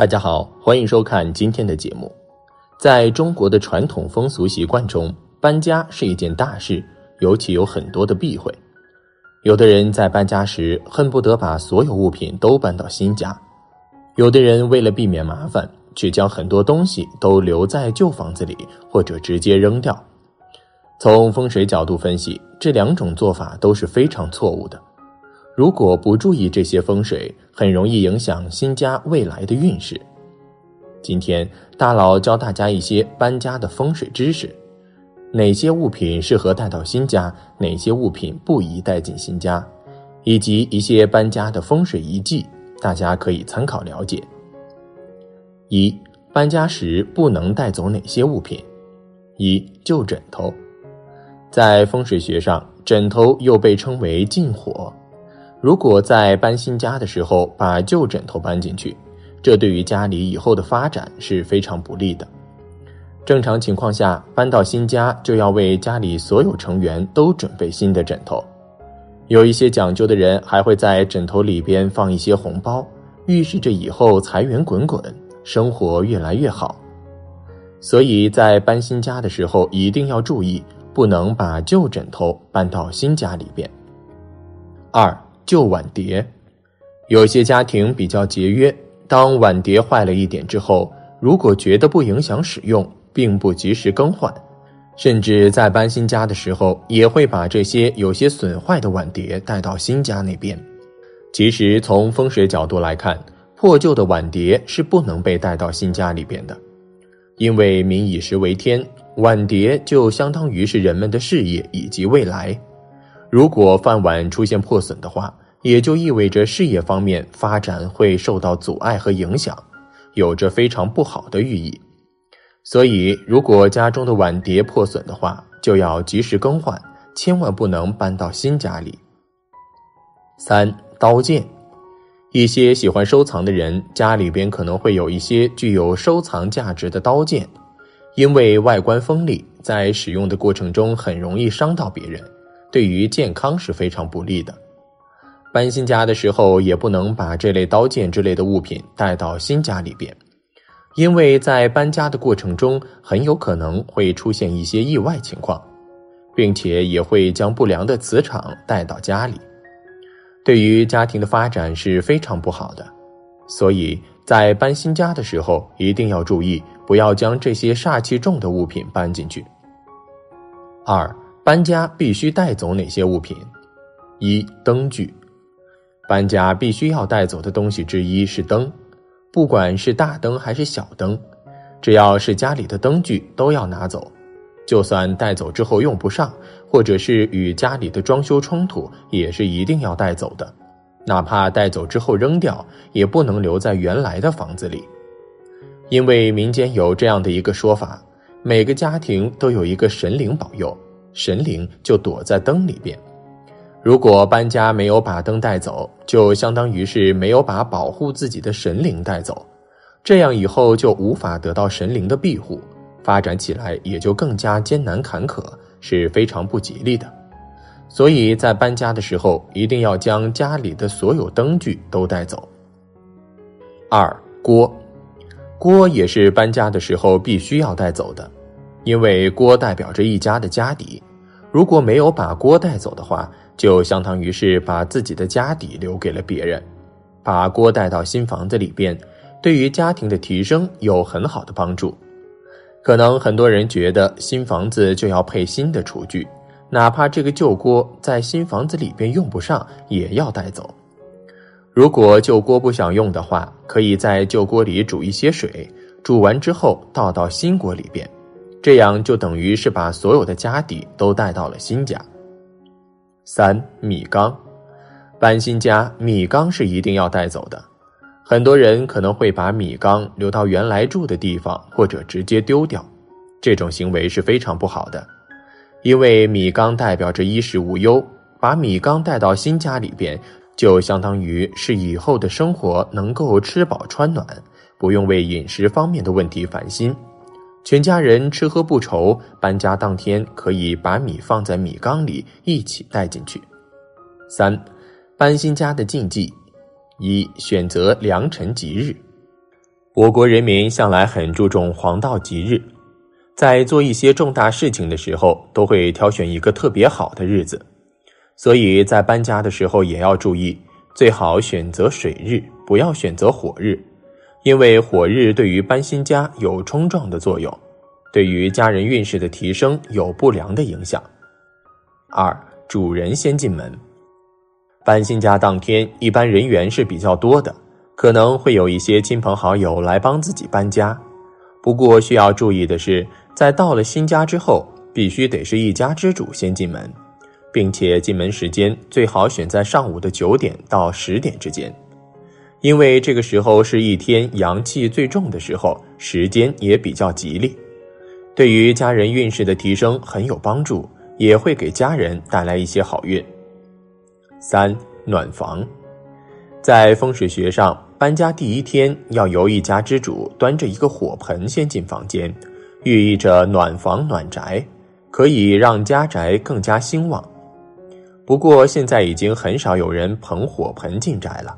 大家好，欢迎收看今天的节目。在中国的传统风俗习惯中，搬家是一件大事，尤其有很多的避讳。有的人在搬家时恨不得把所有物品都搬到新家，有的人为了避免麻烦，却将很多东西都留在旧房子里，或者直接扔掉。从风水角度分析，这两种做法都是非常错误的。如果不注意这些风水，很容易影响新家未来的运势。今天大佬教大家一些搬家的风水知识：哪些物品适合带到新家，哪些物品不宜带进新家，以及一些搬家的风水遗迹，大家可以参考了解。一、搬家时不能带走哪些物品？一、旧枕头，在风水学上，枕头又被称为禁火。如果在搬新家的时候把旧枕头搬进去，这对于家里以后的发展是非常不利的。正常情况下，搬到新家就要为家里所有成员都准备新的枕头。有一些讲究的人还会在枕头里边放一些红包，预示着以后财源滚滚，生活越来越好。所以在搬新家的时候一定要注意，不能把旧枕头搬到新家里边。二。旧碗碟，有些家庭比较节约，当碗碟坏了一点之后，如果觉得不影响使用，并不及时更换，甚至在搬新家的时候，也会把这些有些损坏的碗碟带到新家那边。其实从风水角度来看，破旧的碗碟是不能被带到新家里边的，因为民以食为天，碗碟就相当于是人们的事业以及未来。如果饭碗出现破损的话，也就意味着事业方面发展会受到阻碍和影响，有着非常不好的寓意。所以，如果家中的碗碟破损的话，就要及时更换，千万不能搬到新家里。三刀剑，一些喜欢收藏的人家里边可能会有一些具有收藏价值的刀剑，因为外观锋利，在使用的过程中很容易伤到别人。对于健康是非常不利的。搬新家的时候，也不能把这类刀剑之类的物品带到新家里边，因为在搬家的过程中，很有可能会出现一些意外情况，并且也会将不良的磁场带到家里，对于家庭的发展是非常不好的。所以在搬新家的时候，一定要注意，不要将这些煞气重的物品搬进去。二。搬家必须带走哪些物品？一灯具，搬家必须要带走的东西之一是灯，不管是大灯还是小灯，只要是家里的灯具都要拿走。就算带走之后用不上，或者是与家里的装修冲突，也是一定要带走的。哪怕带走之后扔掉，也不能留在原来的房子里，因为民间有这样的一个说法：每个家庭都有一个神灵保佑。神灵就躲在灯里边，如果搬家没有把灯带走，就相当于是没有把保护自己的神灵带走，这样以后就无法得到神灵的庇护，发展起来也就更加艰难坎坷，是非常不吉利的。所以在搬家的时候，一定要将家里的所有灯具都带走。二锅，锅也是搬家的时候必须要带走的。因为锅代表着一家的家底，如果没有把锅带走的话，就相当于是把自己的家底留给了别人。把锅带到新房子里边，对于家庭的提升有很好的帮助。可能很多人觉得新房子就要配新的厨具，哪怕这个旧锅在新房子里边用不上，也要带走。如果旧锅不想用的话，可以在旧锅里煮一些水，煮完之后倒到新锅里边。这样就等于是把所有的家底都带到了新家。三米缸，搬新家米缸是一定要带走的。很多人可能会把米缸留到原来住的地方，或者直接丢掉，这种行为是非常不好的，因为米缸代表着衣食无忧，把米缸带到新家里边，就相当于是以后的生活能够吃饱穿暖，不用为饮食方面的问题烦心。全家人吃喝不愁，搬家当天可以把米放在米缸里一起带进去。三，搬新家的禁忌：一、选择良辰吉日。我国人民向来很注重黄道吉日，在做一些重大事情的时候，都会挑选一个特别好的日子。所以在搬家的时候也要注意，最好选择水日，不要选择火日。因为火日对于搬新家有冲撞的作用，对于家人运势的提升有不良的影响。二，主人先进门。搬新家当天，一般人员是比较多的，可能会有一些亲朋好友来帮自己搬家。不过需要注意的是，在到了新家之后，必须得是一家之主先进门，并且进门时间最好选在上午的九点到十点之间。因为这个时候是一天阳气最重的时候，时间也比较吉利，对于家人运势的提升很有帮助，也会给家人带来一些好运。三暖房，在风水学上，搬家第一天要由一家之主端着一个火盆先进房间，寓意着暖房暖宅，可以让家宅更加兴旺。不过现在已经很少有人捧火盆进宅了。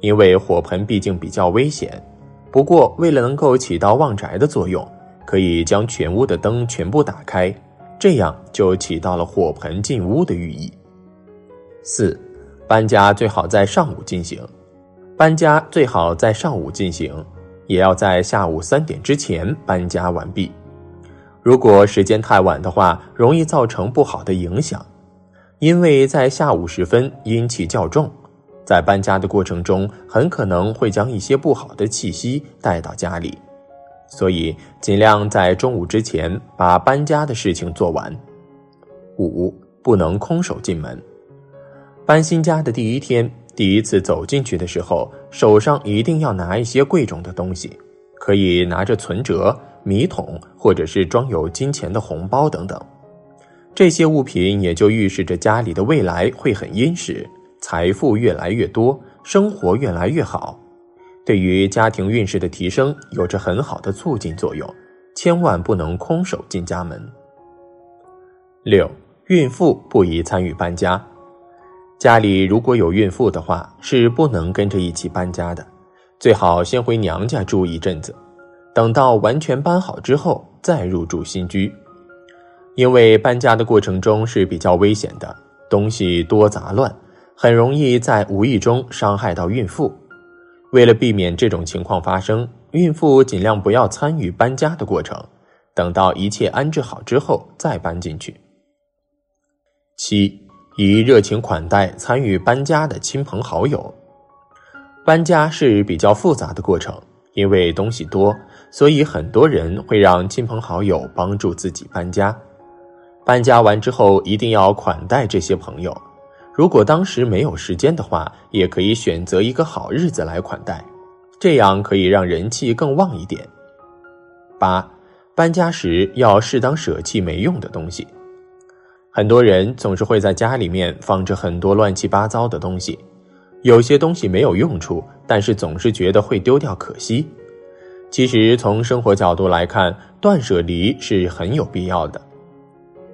因为火盆毕竟比较危险，不过为了能够起到旺宅的作用，可以将全屋的灯全部打开，这样就起到了火盆进屋的寓意。四，搬家最好在上午进行，搬家最好在上午进行，也要在下午三点之前搬家完毕。如果时间太晚的话，容易造成不好的影响，因为在下午时分阴气较重。在搬家的过程中，很可能会将一些不好的气息带到家里，所以尽量在中午之前把搬家的事情做完。五不能空手进门。搬新家的第一天，第一次走进去的时候，手上一定要拿一些贵重的东西，可以拿着存折、米桶，或者是装有金钱的红包等等。这些物品也就预示着家里的未来会很殷实。财富越来越多，生活越来越好，对于家庭运势的提升有着很好的促进作用。千万不能空手进家门。六，孕妇不宜参与搬家。家里如果有孕妇的话，是不能跟着一起搬家的，最好先回娘家住一阵子，等到完全搬好之后再入住新居。因为搬家的过程中是比较危险的，东西多杂乱。很容易在无意中伤害到孕妇。为了避免这种情况发生，孕妇尽量不要参与搬家的过程，等到一切安置好之后再搬进去。七，以热情款待参与搬家的亲朋好友。搬家是比较复杂的过程，因为东西多，所以很多人会让亲朋好友帮助自己搬家。搬家完之后，一定要款待这些朋友。如果当时没有时间的话，也可以选择一个好日子来款待，这样可以让人气更旺一点。八，搬家时要适当舍弃没用的东西。很多人总是会在家里面放着很多乱七八糟的东西，有些东西没有用处，但是总是觉得会丢掉可惜。其实从生活角度来看，断舍离是很有必要的。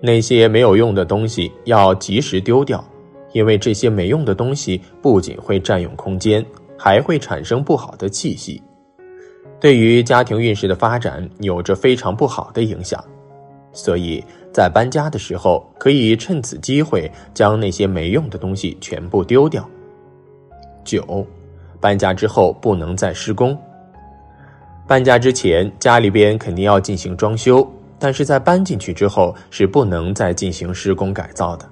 那些没有用的东西要及时丢掉。因为这些没用的东西不仅会占用空间，还会产生不好的气息，对于家庭运势的发展有着非常不好的影响。所以在搬家的时候，可以趁此机会将那些没用的东西全部丢掉。九，搬家之后不能再施工。搬家之前家里边肯定要进行装修，但是在搬进去之后是不能再进行施工改造的。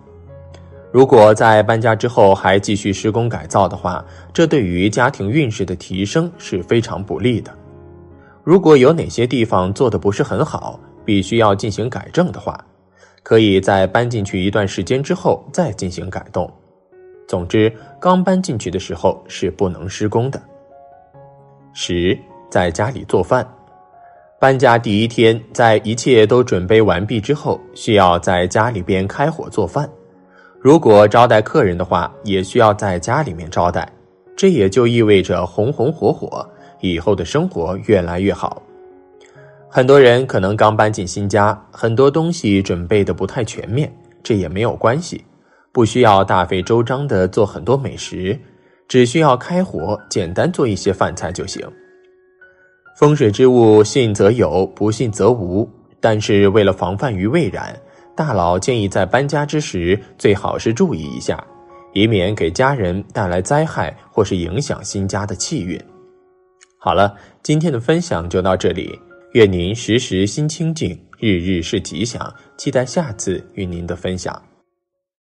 如果在搬家之后还继续施工改造的话，这对于家庭运势的提升是非常不利的。如果有哪些地方做的不是很好，必须要进行改正的话，可以在搬进去一段时间之后再进行改动。总之，刚搬进去的时候是不能施工的。十，在家里做饭。搬家第一天，在一切都准备完毕之后，需要在家里边开火做饭。如果招待客人的话，也需要在家里面招待。这也就意味着红红火火，以后的生活越来越好。很多人可能刚搬进新家，很多东西准备的不太全面，这也没有关系，不需要大费周章的做很多美食，只需要开火，简单做一些饭菜就行。风水之物，信则有，不信则无。但是为了防范于未然，大佬建议在搬家之时最好是注意一下，以免给家人带来灾害或是影响新家的气运。好了，今天的分享就到这里，愿您时时心清静，日日是吉祥。期待下次与您的分享。